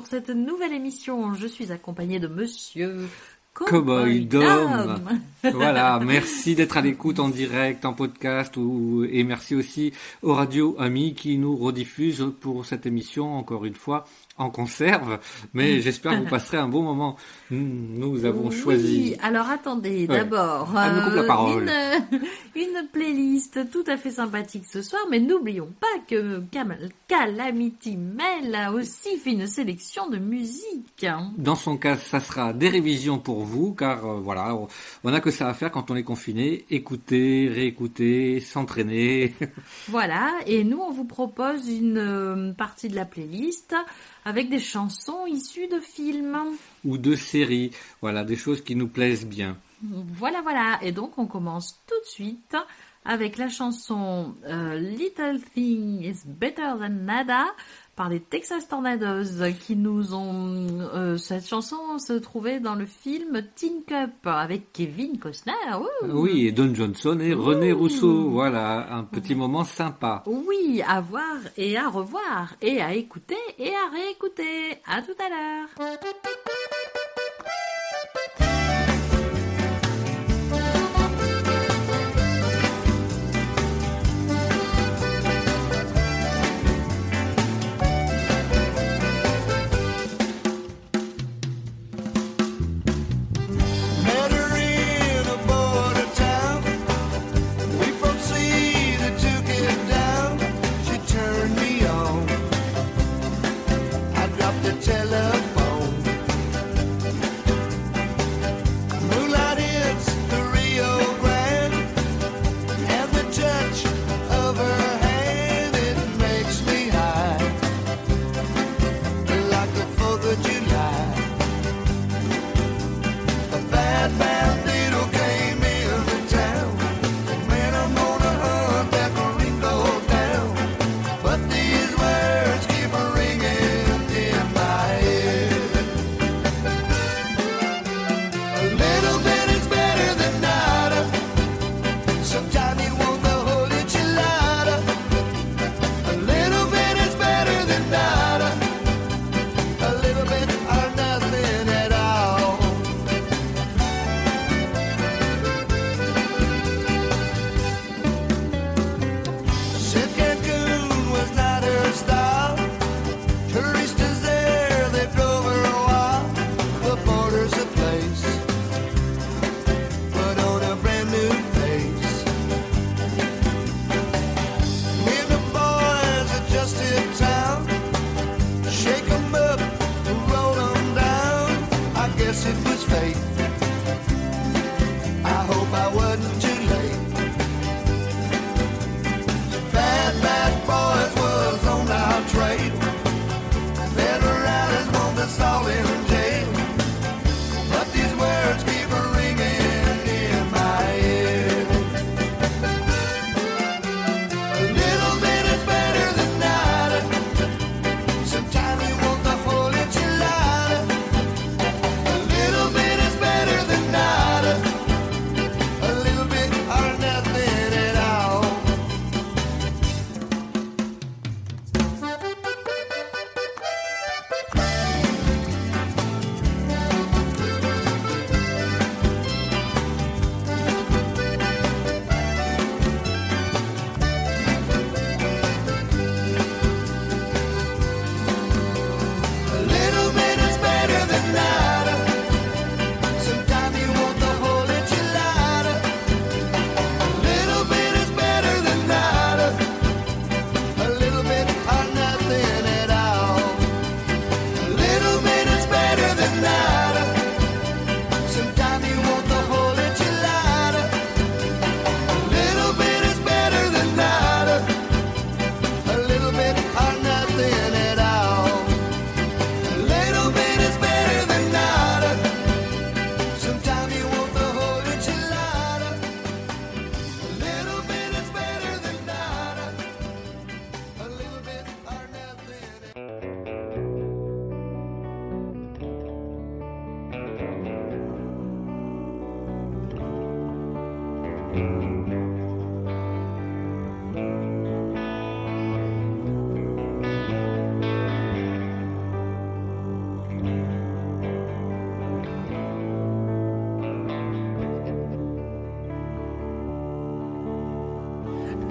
pour cette nouvelle émission. Je suis accompagnée de Monsieur Cowboy Dom. voilà, merci d'être à l'écoute en direct, en podcast, ou, et merci aussi aux radios amis qui nous rediffusent pour cette émission, encore une fois, en conserve, mais j'espère que vous passerez un bon moment. Nous avons oui, choisi. Alors attendez, d'abord, euh, une, une, playlist tout à fait sympathique ce soir, mais n'oublions pas que Calamity Mel a aussi fait une sélection de musique. Dans son cas, ça sera des révisions pour vous, car euh, voilà, on n'a que ça à faire quand on est confiné, écouter, réécouter, s'entraîner. voilà, et nous on vous propose une euh, partie de la playlist avec des chansons issues de films. Ou de séries, voilà, des choses qui nous plaisent bien. Voilà, voilà, et donc on commence tout de suite avec la chanson euh, Little Thing is Better Than Nada par les Texas Tornadoes qui nous ont... Euh, cette chanson se trouvait dans le film Teen Cup avec Kevin Costner. Oui, et Don Johnson et René Rousseau. Voilà, un petit moment sympa. Oui, à voir et à revoir et à écouter et à réécouter. À tout à l'heure. Tell her.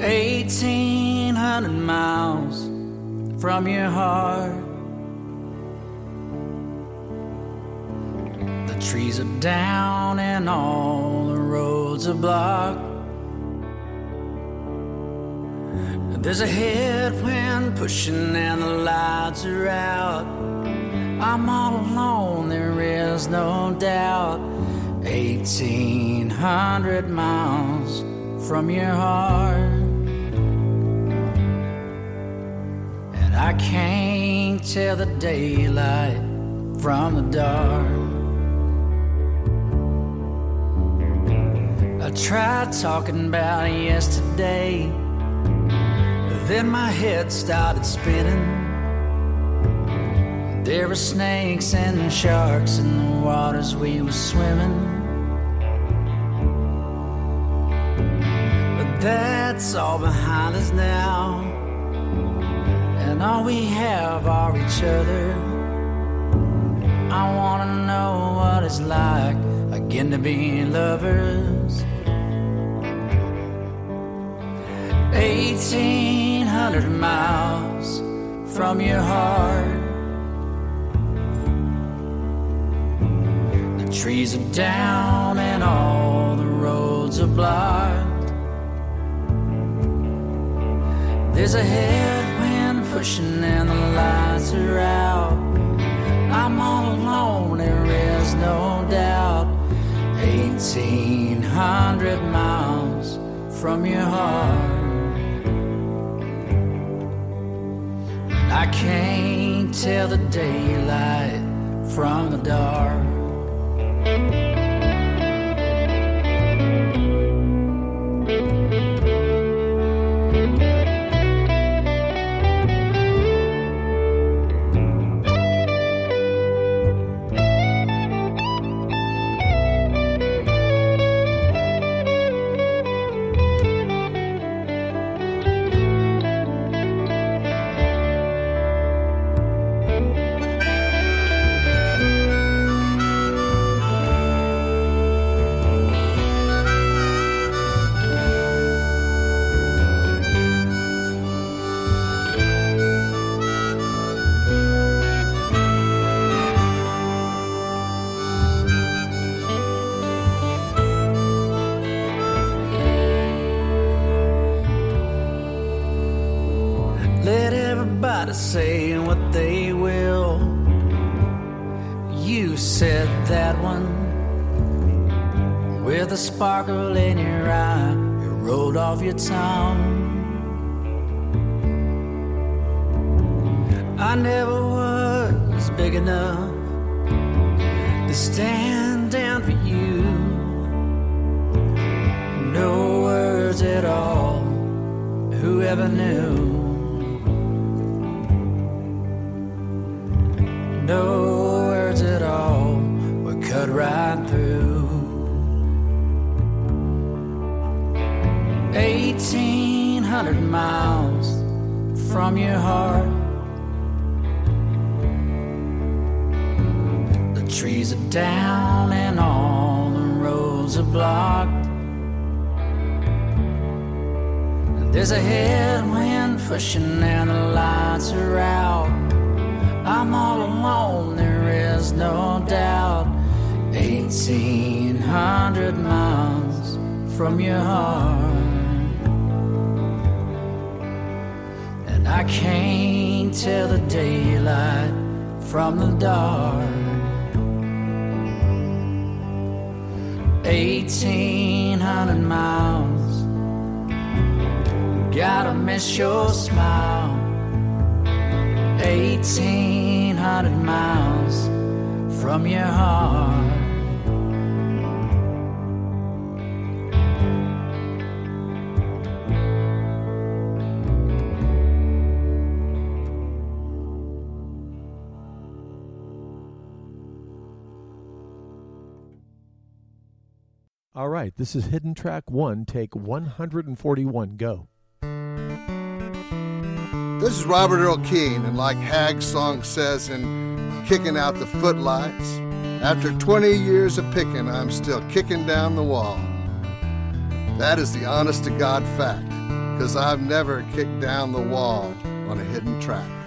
1800 miles from your heart. The trees are down are blocked. There's a headwind pushing and the lights are out. I'm all alone, there is no doubt. 1800 miles from your heart. And I can't tell the daylight from the dark. Tried talking about yesterday, then my head started spinning. There were snakes and sharks in the waters we were swimming. But that's all behind us now. And all we have are each other. I wanna know what it's like again to be lovers. 1800 miles from your heart. The trees are down and all the roads are blocked. There's a headwind pushing and the lights are out. I'm all alone, there is no doubt. 1800 miles from your heart. I can't tell the daylight from the dark. Say this is Hidden Track 1, take 141, go. This is Robert Earl Keen, and like Hag's song says in Kicking Out the Footlights, after 20 years of picking, I'm still kicking down the wall. That is the honest to God fact, cause I've never kicked down the wall on a hidden track.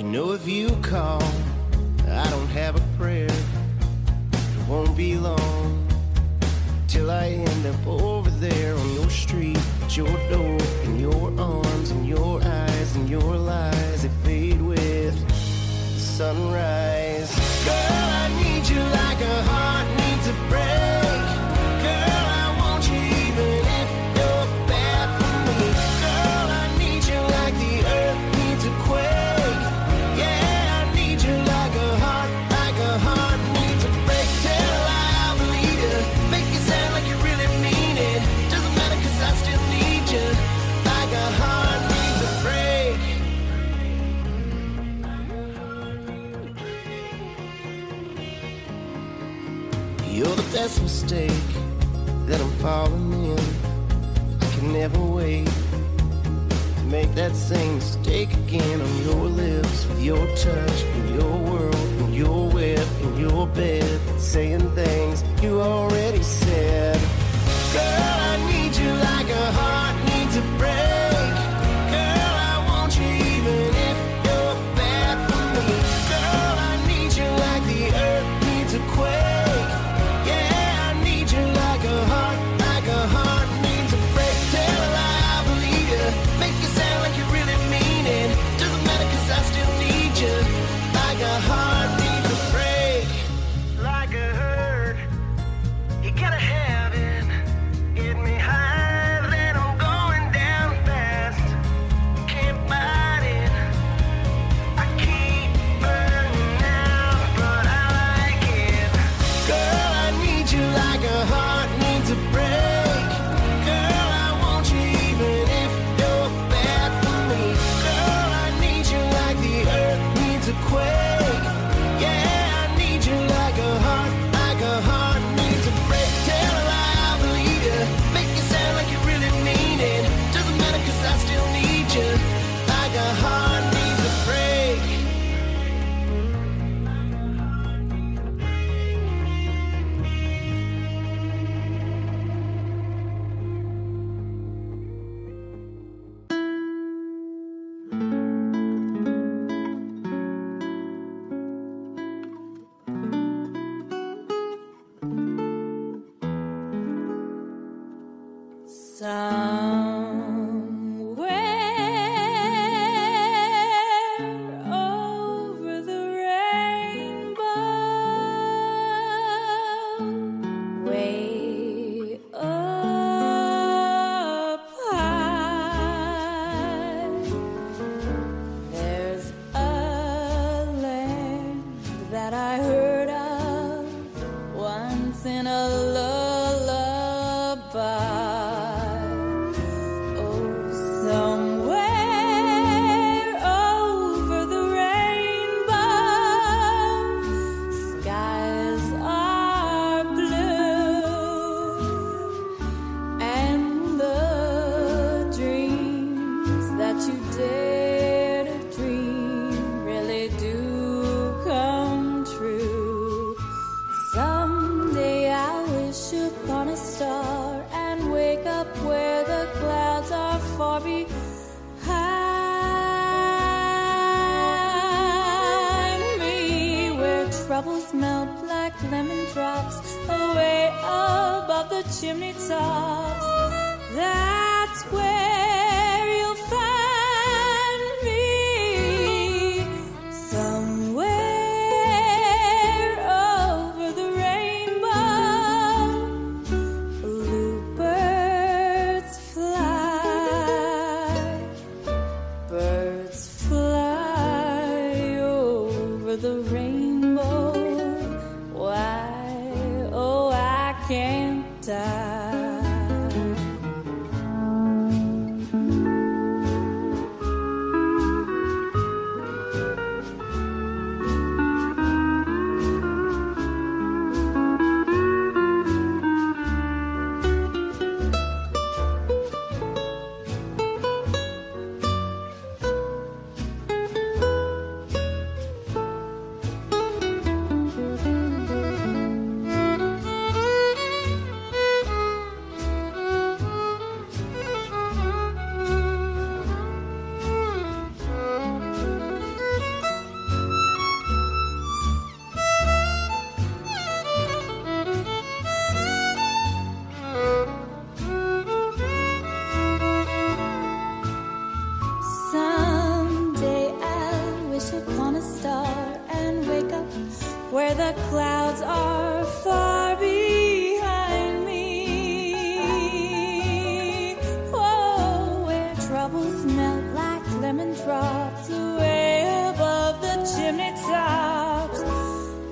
You know if you call, I don't have a prayer. It won't be long till I end up over there on your street, at your door, in your arms, in your eyes, in your lies. It fade with the sunrise. falling in. I can never wait to make that same mistake again on your lips, with your touch, in your world, in your web, in your bed, saying things you are.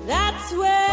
That's where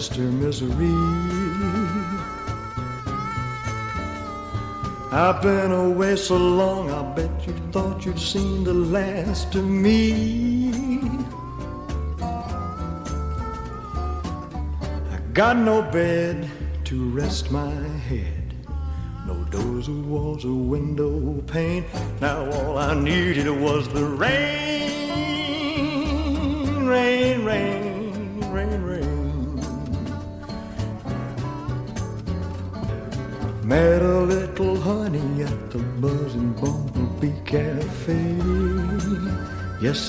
Mr. Misery? I've been away so long, I bet you thought you'd seen the last of me. I got no bed to rest my head. No doors or walls or window pane. Now all I needed was the rain,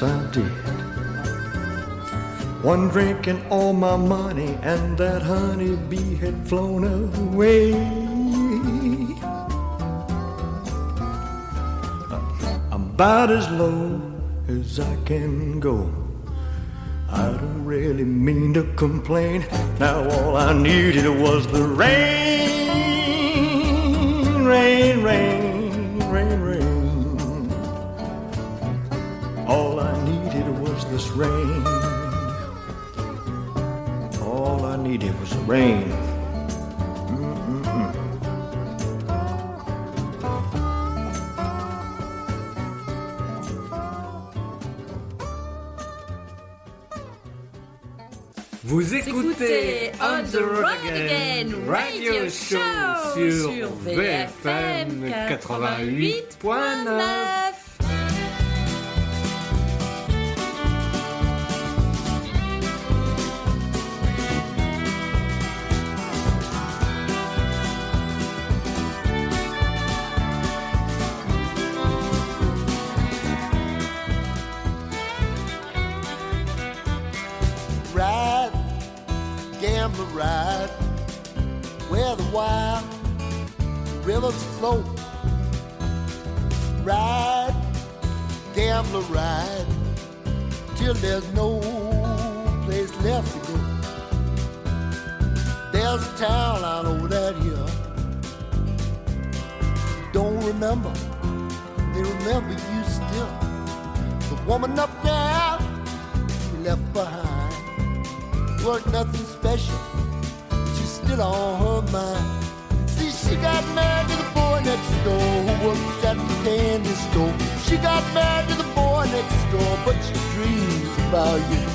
I did. One drink and all my money, and that honeybee had flown away. I'm about as low as I can go. I don't really mean to complain. Now all I needed was the rain, rain. Vous écoutez On the Road Again Radio, Show sur VFM 88.9. ride where the wild rivers flow. Ride, gambler, ride till there's no place left to go. There's a town out over that hill. Don't remember, they remember you still. The woman up there you left behind was nothing special still on her mind. See, she got married to the boy next door who works at the candy store. She got married to the boy next door, but she dreams about you.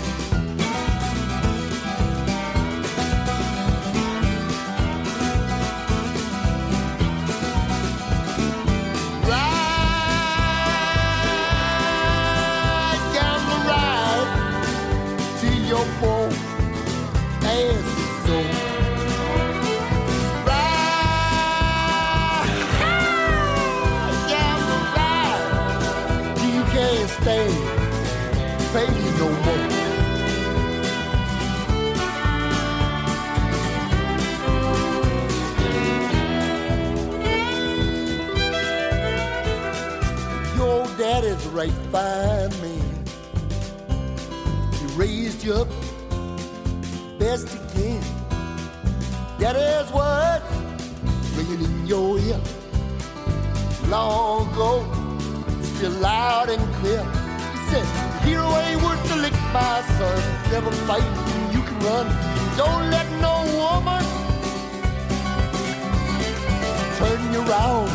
Right fine man. He raised you up best he can. That is what ringing in your ear. Long ago, still loud and clear. He said, Hero ain't worth the lick, my son. Never fight you can run. Don't let no woman turn you around.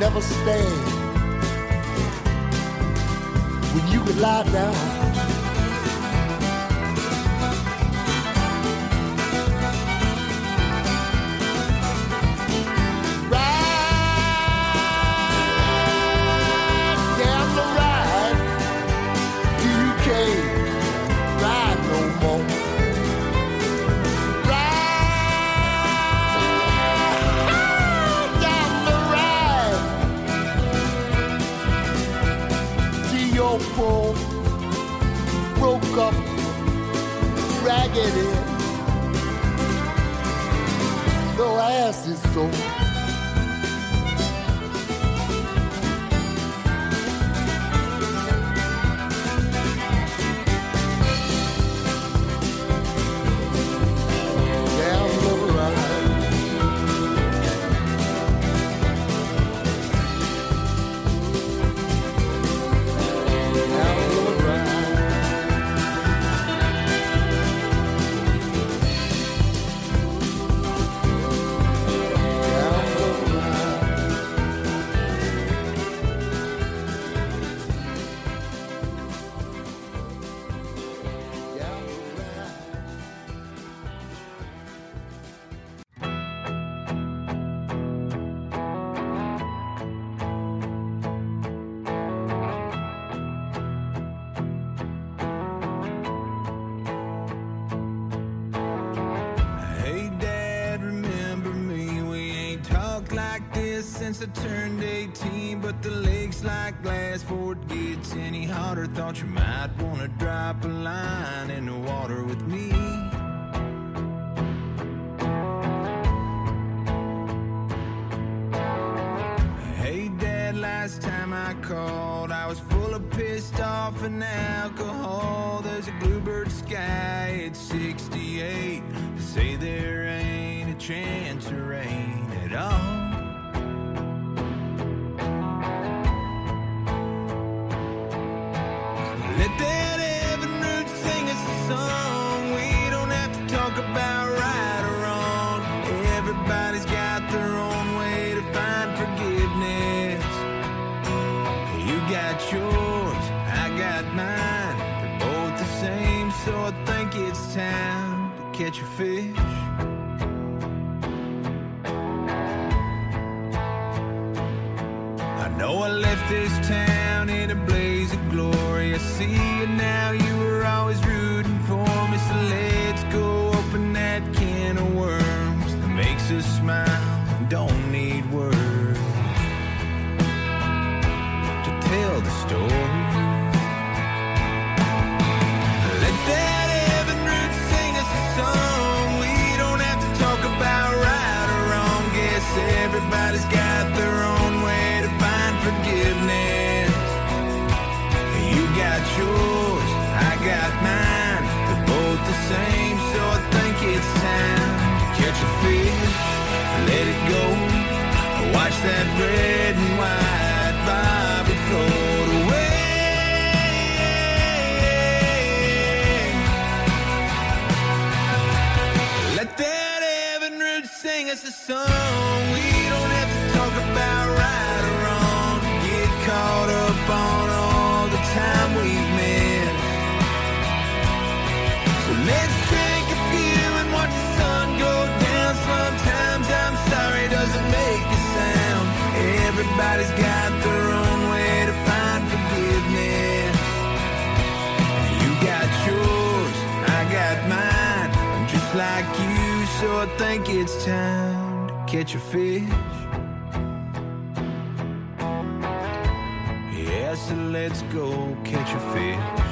Never stand when you could lie down. Raggedy. The ass is so same, so I think it's time. Catch a fish, let it go. Watch that red and white Bible float away. Let that heaven root sing us a song. We don't have to talk about right or wrong. Get caught up on all the time we've Everybody's got their own way to find forgiveness. You got yours, I got mine. I'm just like you, so I think it's time to catch a fish. Yes, yeah, so let's go catch a fish.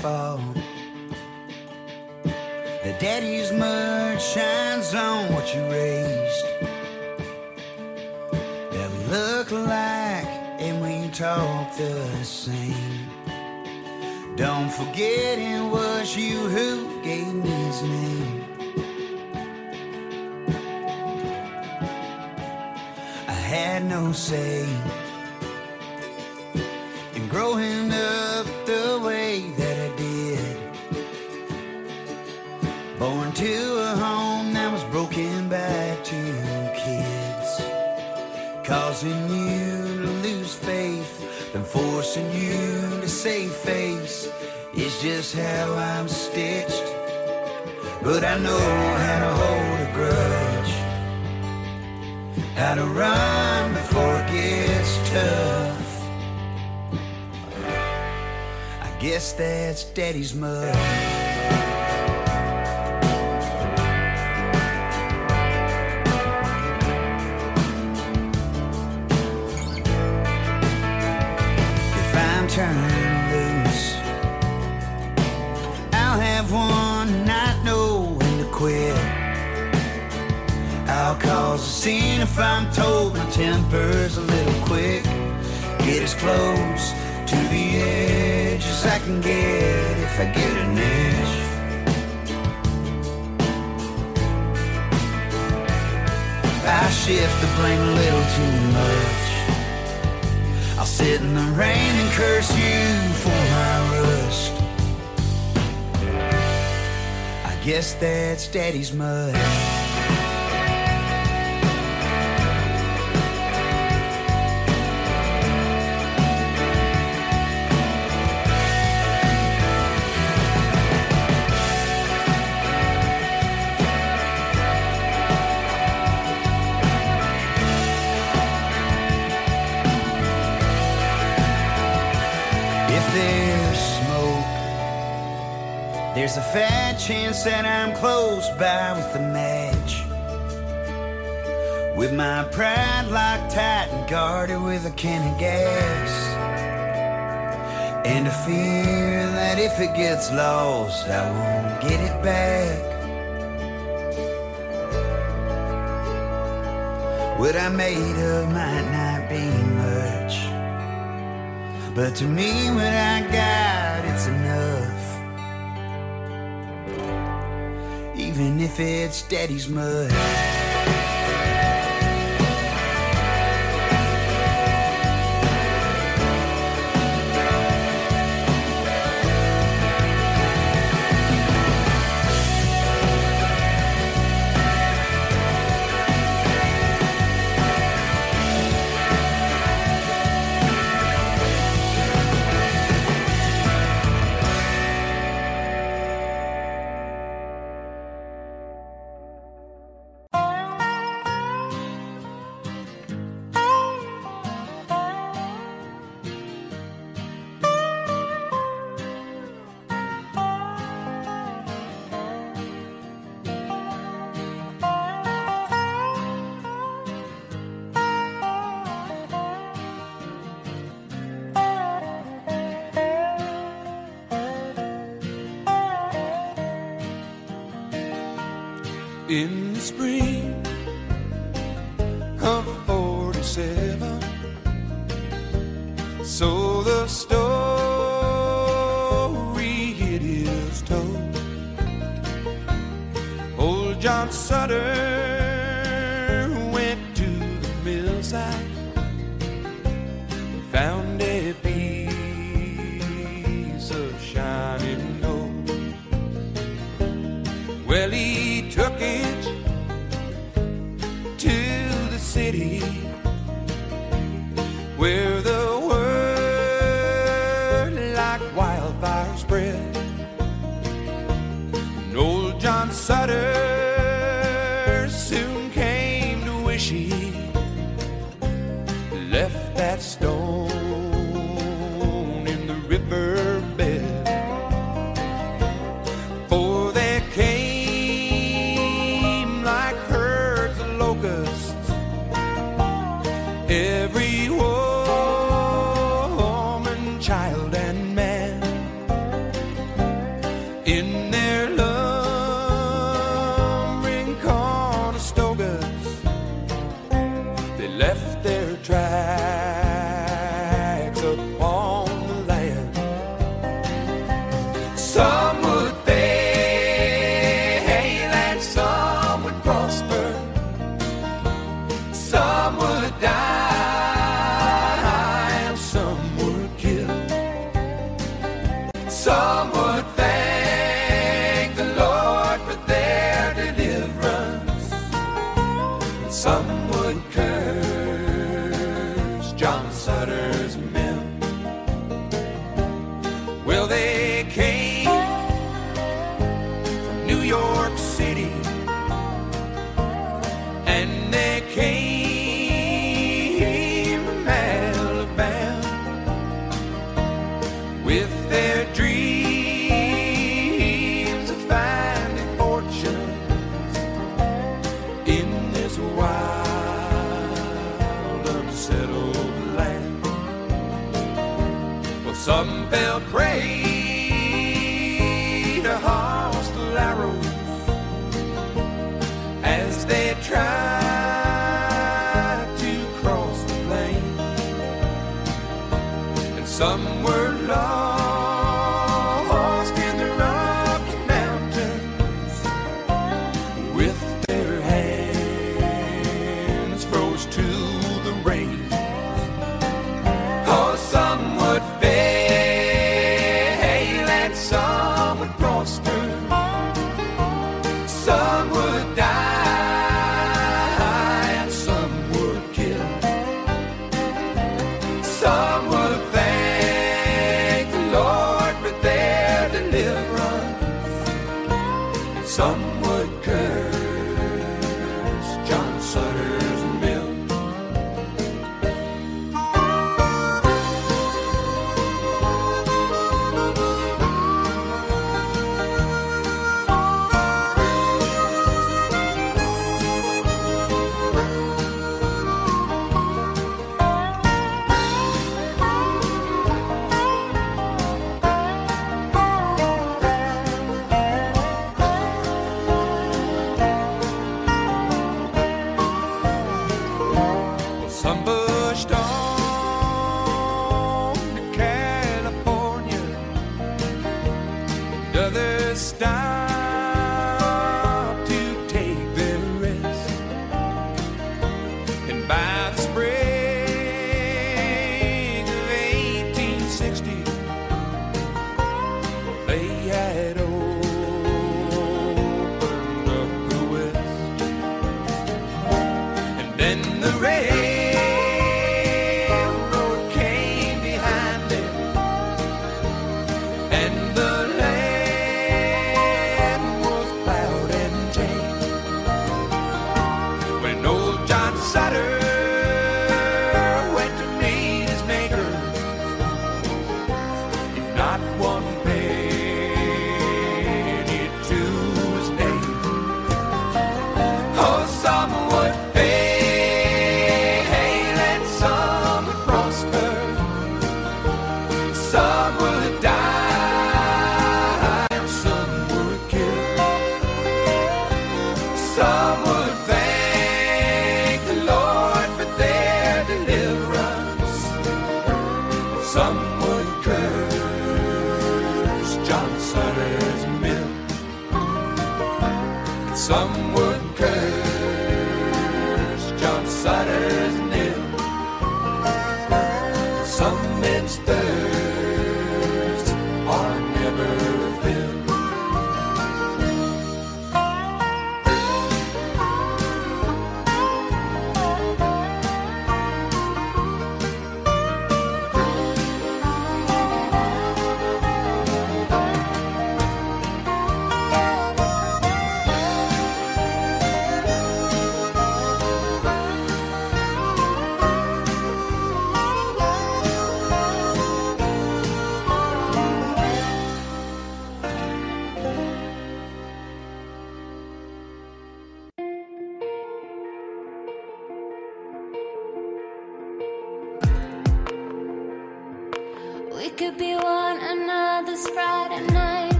Fall. The daddy's mud shines on what you raised. That we look alike and we talk the same. Don't forget it was you who gave me his name. I had no say know how to hold a grudge, how to run before it gets tough. I guess that's daddy's mud. That's daddy's mud. Close by with the match. With my pride locked tight and guarded with a can of gas. And a fear that if it gets lost, I won't get it back. What I made of might not be much. But to me, what I got, it's enough. Even if it's daddy's mud.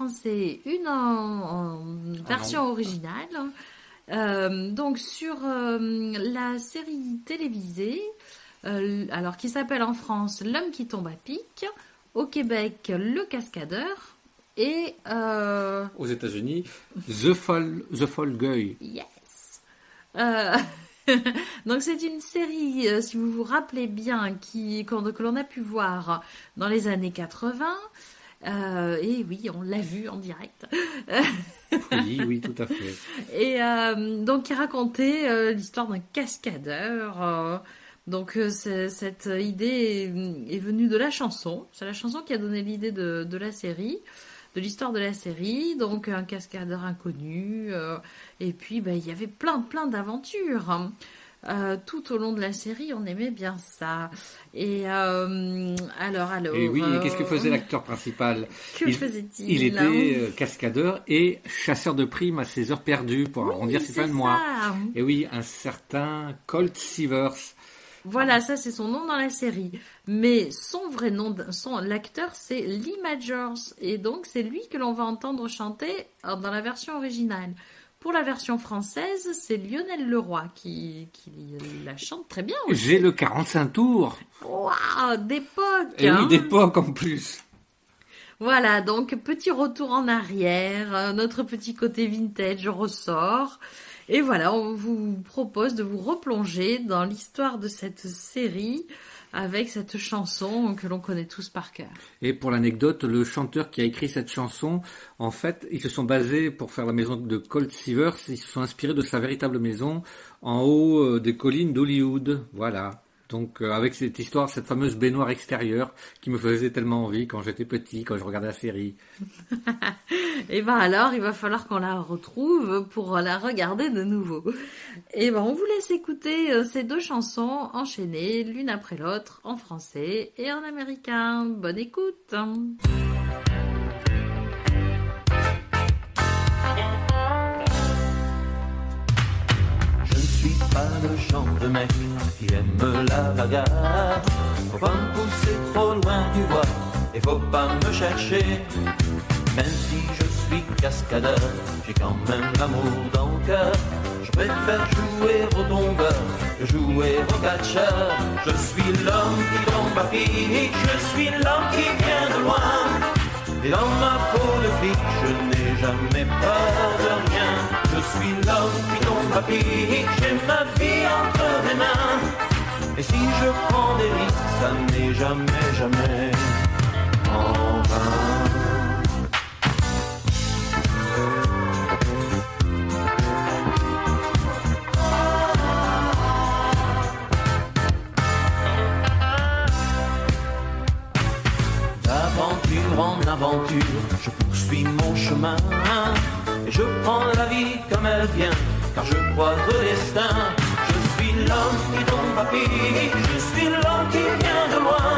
français, une en, en version originale. Euh, donc sur euh, la série télévisée, euh, alors qui s'appelle en France L'homme qui tombe à pic, au Québec Le Cascadeur et Aux États-Unis, The Fall, The Fall Guy. Yes. Donc c'est une série, si vous vous rappelez bien, qui que l'on a pu voir dans les années 80. Euh, et oui, on l'a vu en direct. Oui, oui, tout à fait. Et euh, donc, il racontait euh, l'histoire d'un cascadeur. donc, cette idée est, est venue de la chanson. C'est la chanson qui a donné l'idée de, de la série, de l'histoire de la série. Donc, un cascadeur inconnu. et puis, ben, il y avait plein, plein d'aventures. Euh, tout au long de la série, on aimait bien ça. Et euh, alors, alors. Et oui, qu'est-ce que euh, faisait l'acteur principal? Que il, faisait-il? Il était euh, cascadeur et chasseur de primes à ses heures perdues pour arrondir ses c'est fins de mois. Et oui, un certain Colt Sievers. Voilà, ça c'est son nom dans la série. Mais son vrai nom, son l'acteur, c'est Lee Majors, et donc c'est lui que l'on va entendre chanter euh, dans la version originale. Pour la version française, c'est Lionel Leroy qui, qui la chante très bien. J'ai le 45 tours. Waouh, d'époque. Et hein. oui, d'époque en plus. Voilà, donc petit retour en arrière, euh, notre petit côté vintage ressort. Et voilà, on vous propose de vous replonger dans l'histoire de cette série avec cette chanson que l'on connaît tous par cœur. Et pour l'anecdote, le chanteur qui a écrit cette chanson, en fait, ils se sont basés pour faire la maison de Colt Seavers, ils se sont inspirés de sa véritable maison en haut euh, des collines d'Hollywood. Voilà. Donc euh, avec cette histoire, cette fameuse baignoire extérieure qui me faisait tellement envie quand j'étais petit, quand je regardais la série. Et ben alors, il va falloir qu'on la retrouve pour la regarder de nouveau. Et ben on vous laisse écouter euh, ces deux chansons enchaînées l'une après l'autre en français et en américain. Bonne écoute. Le genre de mec qui aime la bagarre. Faut pas me pousser trop loin, tu vois, et faut pas me chercher. Même si je suis cascadeur, j'ai quand même l'amour dans le cœur. Je préfère jouer au tombeur que jouer au catcheur. Je suis l'homme qui tombe à pic, je suis l'homme qui vient de loin. Et dans ma peau de flic, je n'ai jamais peur de rien. Je suis l'homme qui pic, j'ai ma vie entre mes mains. Et si je prends des risques, ça n'est jamais, jamais en vain. D'aventure en aventure, je poursuis mon chemin. Et je prends la vie comme elle vient, je crois au destin. Je suis l'homme qui tombe à pic, je suis l'homme qui vient de loin.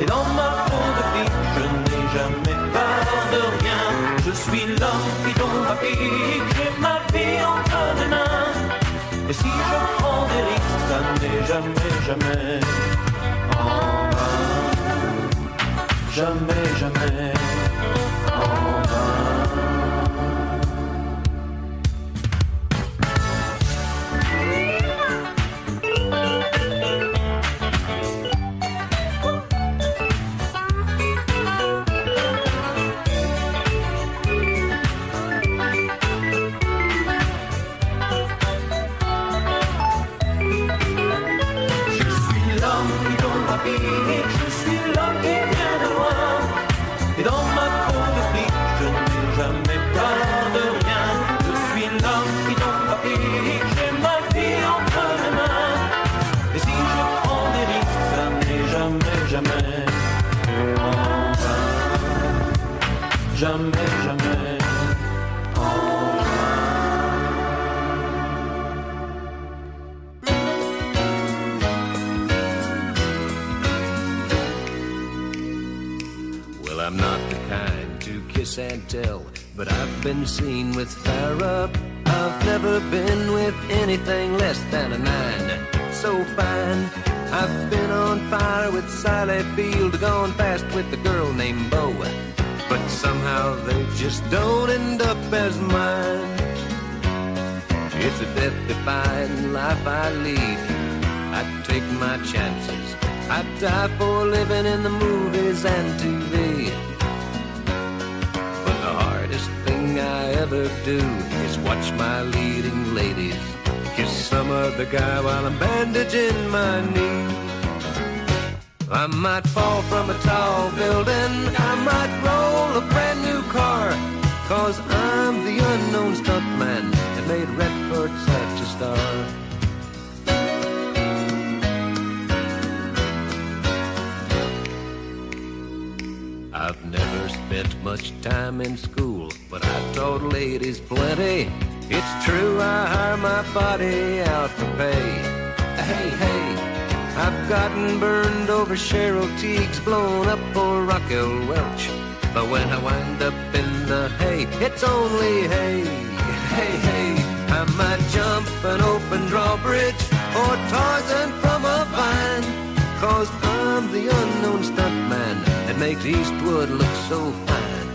Et dans ma peau de flic, je n'ai jamais peur de rien. Je suis l'homme qui tombe à pic, j'ai ma vie entre mes mains. Et si je prends des risques, ça n'est jamais, jamais en vain. Jamais, jamais en vain. But I've been seen with fire up. I've never been with anything less than a nine. So fine. I've been on fire with Sally Field, gone fast with a girl named Bo. But somehow they just don't end up as mine. It's a death defying life I lead. I take my chances. I die for living in the movies and TV. Thing I ever do is watch my leading ladies kiss some other guy while I'm bandaging my knee. I might fall from a tall building, I might roll a brand new car, cause I'm the unknown stuntman that made Redford such a star. Spent much time in school, but I taught ladies plenty. It's true, I hire my body out for pay. Hey, hey, I've gotten burned over Cheryl Tiegs, blown up for Raquel Welch. But when I wind up in the hay, it's only hay. Hey, hey, I might jump an open drawbridge or Tarzan from a vine. Cause I'm the unknown stuntman that makes Eastwood look so fine.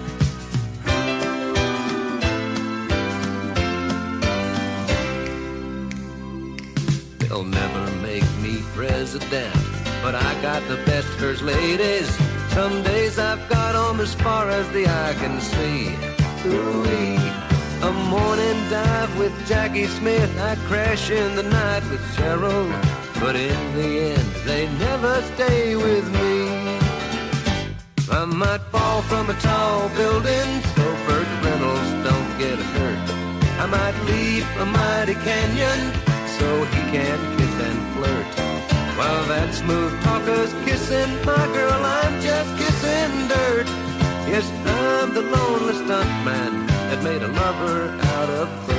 They'll never make me president, but I got the best first ladies. Some days I've got got 'em as far as the eye can see. Ooh-wee. A morning dive with Jackie Smith. I crash in the night with Cheryl. But in the end, they never stay with me. I might fall from a tall building so Burt Reynolds don't get hurt. I might leap a mighty canyon so he can kiss and flirt. While that smooth talker's kissing my girl, I'm just kissing dirt. Yes, I'm the lonely stuntman that made a lover out of Burt.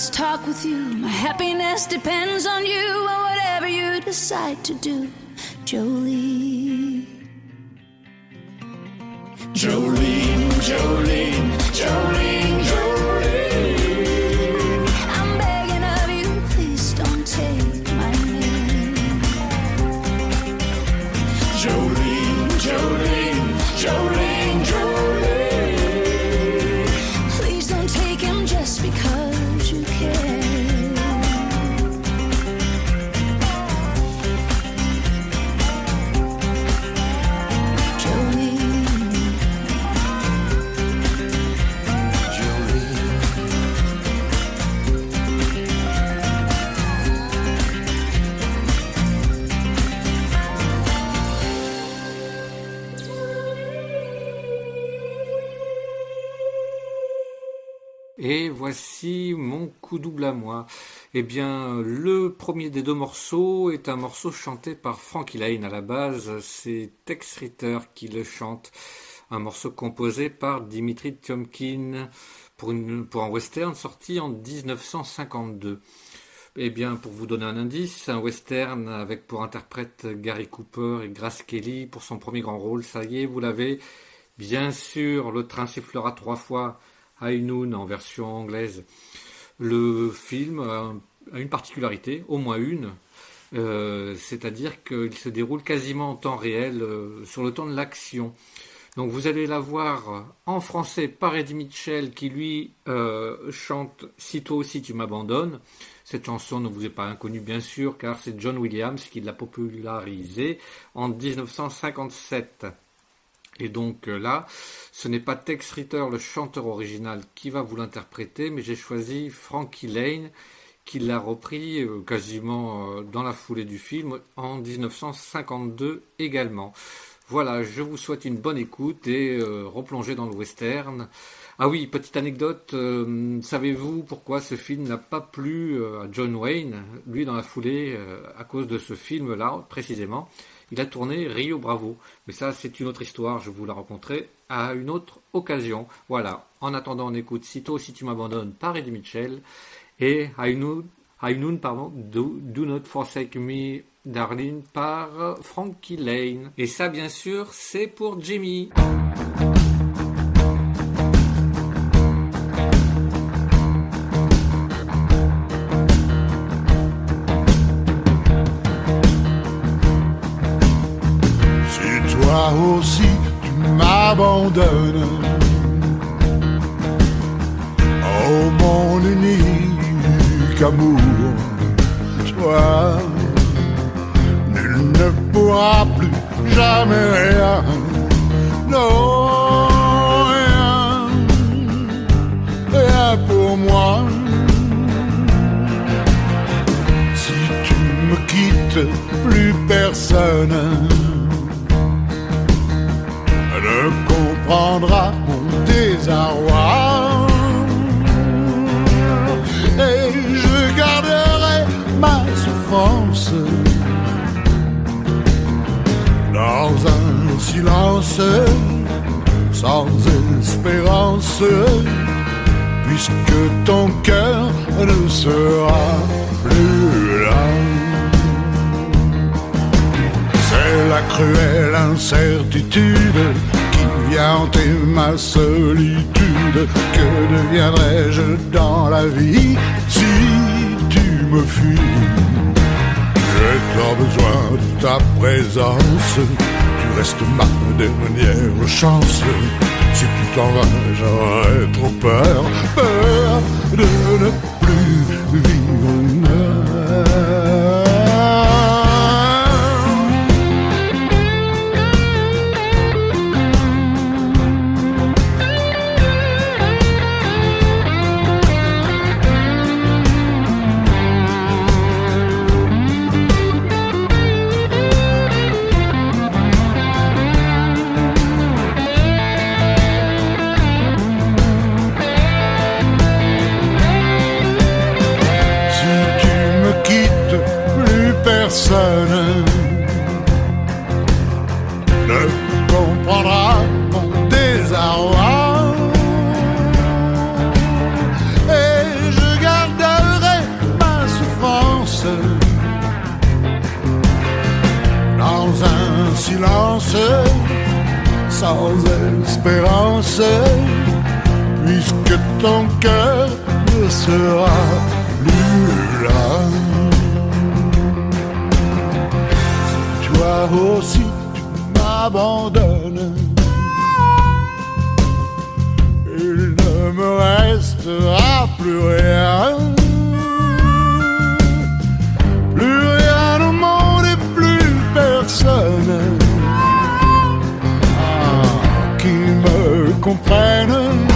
This talk with you. My happiness depends on you and whatever you decide to do, Jolie. Jolene, Jolene, double à moi. Eh bien, le premier des deux morceaux est un morceau chanté par Frankie Lane. À la base, c'est Tex Ritter qui le chante. Un morceau composé par Dimitri Tiomkin pour un western sorti en 1952. Eh bien, pour vous donner un indice, un western avec pour interprète Gary Cooper et Grace Kelly pour son premier grand rôle. Ça y est, vous l'avez. Bien sûr, le train sifflera trois fois. High Noon en version anglaise. Le film a, une particularité, au moins une, euh, c'est-à-dire qu'il se déroule quasiment en temps réel euh, sur le temps de l'action. Donc vous allez la voir en français par Eddie Mitchell qui lui euh, chante Si toi aussi tu m'abandonnes. Cette chanson ne vous est pas inconnue bien sûr car c'est John Williams qui l'a popularisée en 1957. Et donc euh, là, ce n'est pas Tex Ritter, le chanteur original, qui va vous l'interpréter, mais j'ai choisi Frankie Lane, qui l'a repris euh, quasiment euh, dans la foulée du film en 1952 également. Voilà, je vous souhaite une bonne écoute et euh, replongez dans le western. Ah oui, petite anecdote, savez-vous pourquoi ce film n'a pas plu à John Wayne, lui dans la foulée, à cause de ce film-là précisément? Il a tourné Rio Bravo, mais ça c'est une autre histoire, je vous la raconterai à une autre occasion. Voilà, en attendant on écoute Sitôt si tu m'abandonnes par Eddie Mitchell et High Noon, High Noon pardon, Do, Do Not Forsake Me Darling par Frankie Lane. Et ça bien sûr c'est pour Jimmy. Oh mon unique amour, toi, nul ne pourra plus jamais rien, non, rien, rien pour moi. Si tu me quittes, plus personne ne comprendra mon désarroi. Et je garderai ma souffrance dans un silence sans espérance, puisque ton cœur ne sera plus là. C'est la cruelle incertitude vient hanter ma solitude. Que deviendrais-je dans la vie si tu me fuis? J'ai tant besoin de ta présence. Tu restes ma dernière chance. Si tu t'en vas, j'aurais trop peur, peur de ne sans espérance, puisque ton cœur ne sera plus là. Si toi aussi tu m'abandonnes, il ne me restera plus rien. comprennent,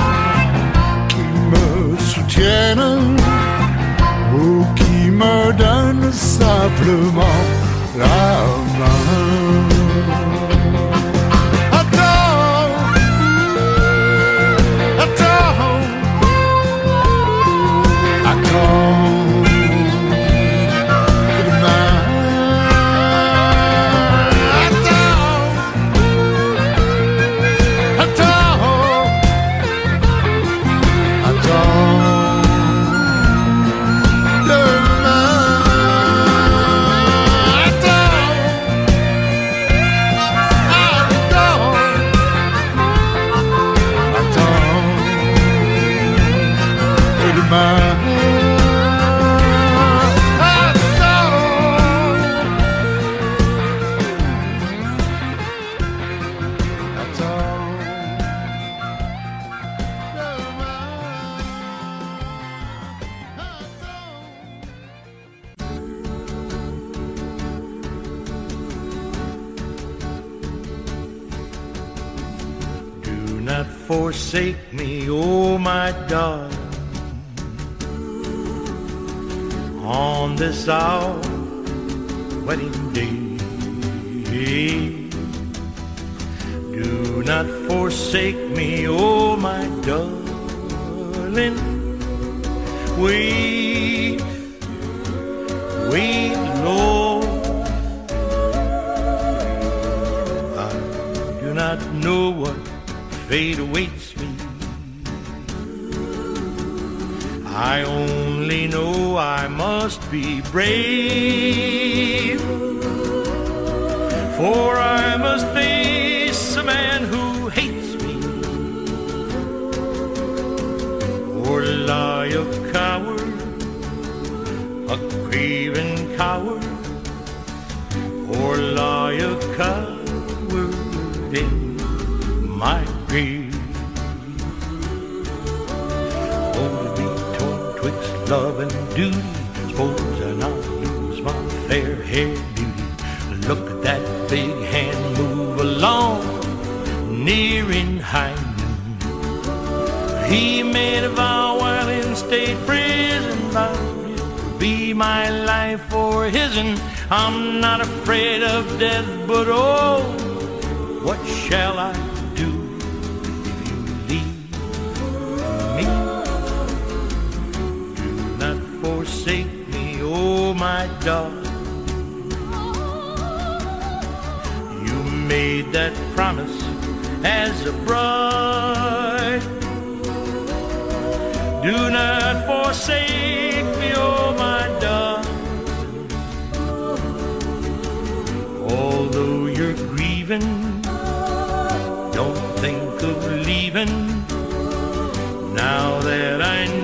qu'ils me soutiennent ou qui me donnent simplement la this our wedding day. Do not forsake me, oh my darling. Be brave, for I must face a man who hates me, or lie a coward, a craven coward, or lie a coward in my grave. Oh, be torn twixt love and duty, beauty. Look at that big hand move along, near in high noon. He made a vow while in state prison, vowed it would be my life or his, and I'm not afraid of death, but oh, what shall I do if you leave me? Do not forsake me, oh my darling. Made that promise as a bride. Do not forsake me, oh my darling. Although you're grieving, don't think of leaving. Now that I need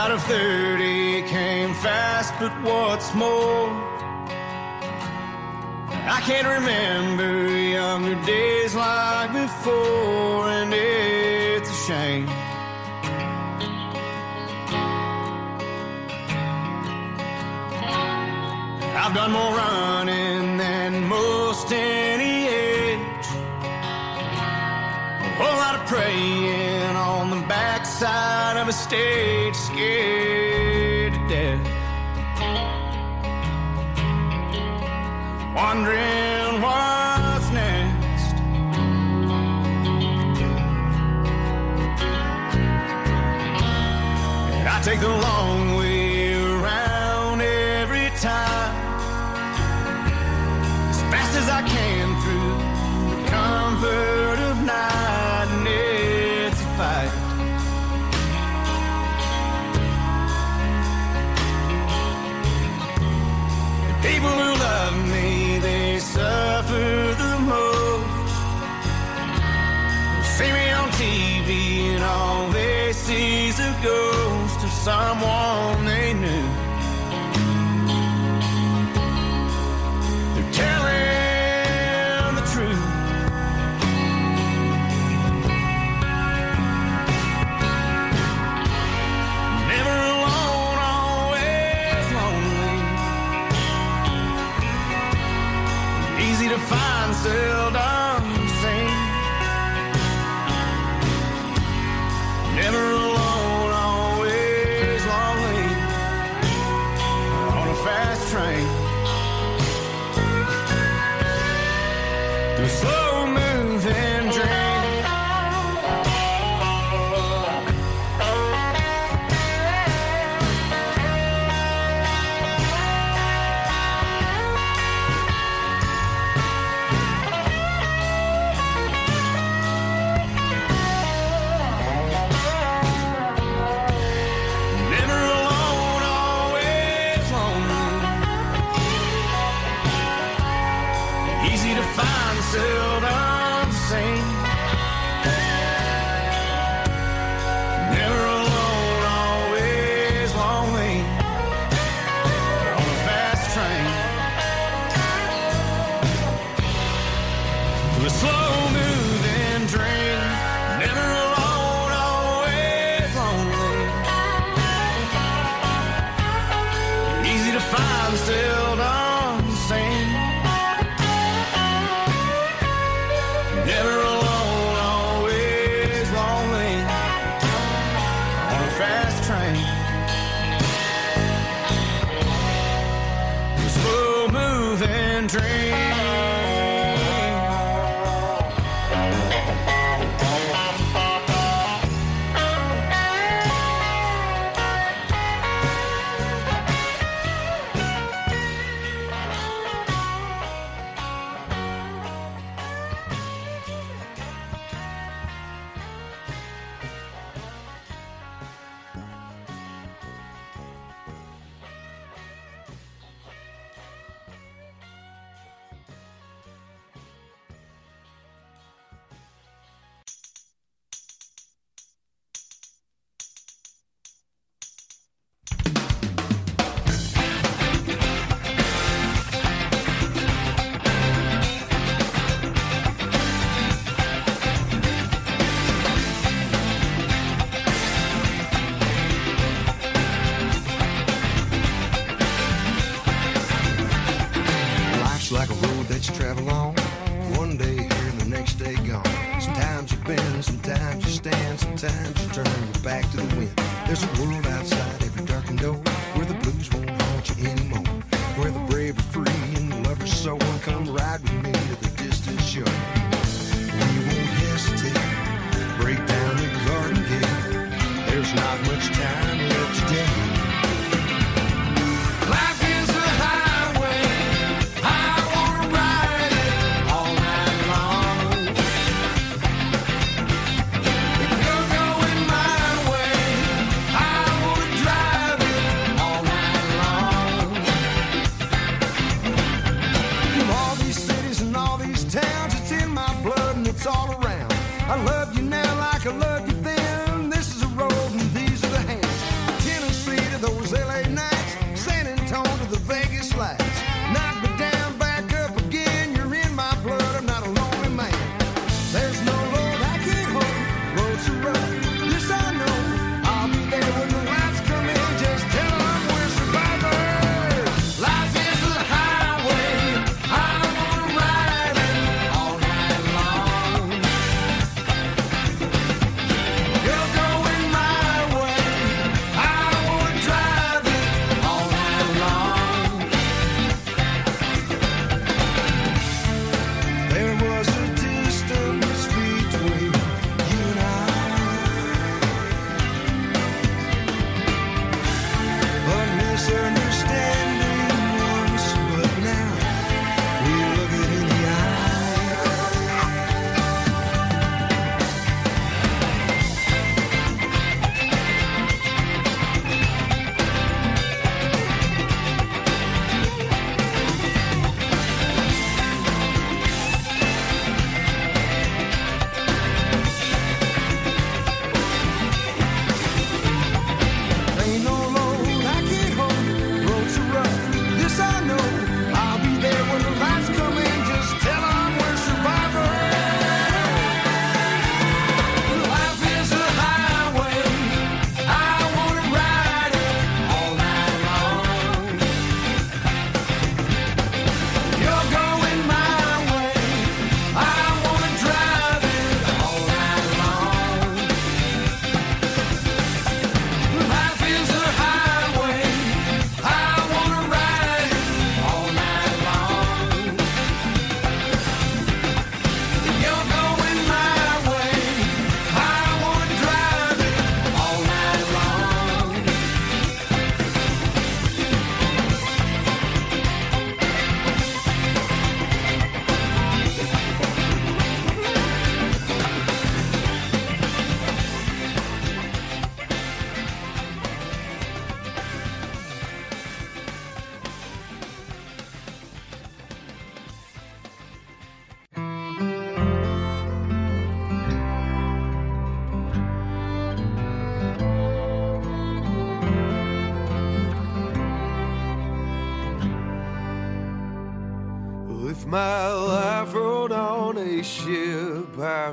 Backside of 30 came fast, but what's more? I can't remember younger days like before, and it's a shame. I've done more running than most any age. A whole lot of praying on the backside of a stage, I can through the comfort of night, and it's a fight. The people who love me, they suffer the most. They see me on TV, and all they see is a ghost of someone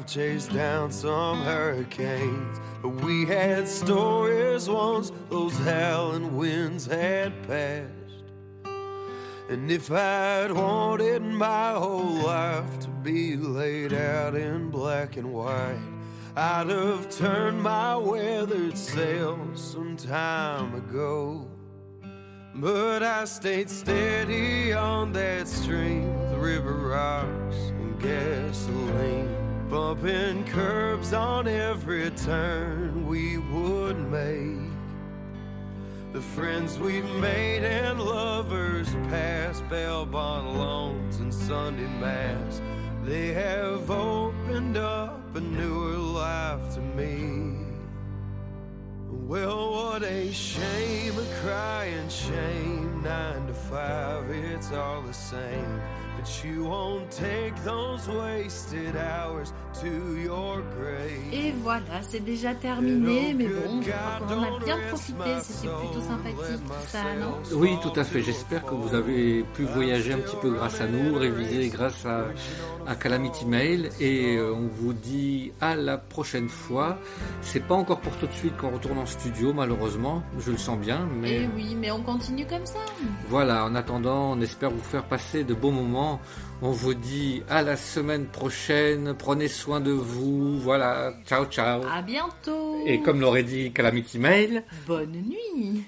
chased down some hurricanes. But we had stories once, those howling winds had passed. And if I'd wanted my whole life to be laid out in black and white, I'd have turned my weathered sail some time ago. But I stayed steady on that stream with river rocks and gasoline. Bumping curbs on every turn we would make. The friends we've made and lovers past, bail bond loans and Sunday mass. They have opened up a newer life to me. Well, what a shame, a crying shame. Nine to five, it's all the same. But you won't take those wasted hours. Et voilà, c'est déjà terminé, mais bon, je crois qu'on en a bien profité, c'était plutôt sympathique tout ça, non Oui, tout à fait. J'espère que vous avez pu voyager un petit peu grâce à nous, réviser grâce à, à Calamity Mail. Et euh, on vous dit à la prochaine fois. C'est pas encore pour tout de suite qu'on retourne en studio, malheureusement. Je le sens bien, mais Eh oui, mais on continue comme ça. voilà. En attendant, on espère vous faire passer de bons moments On vous dit à la semaine prochaine. Prenez soin de vous. Voilà. Ciao, ciao. À bientôt. Et comme l'aurait dit Calamity Mail, Bonne nuit.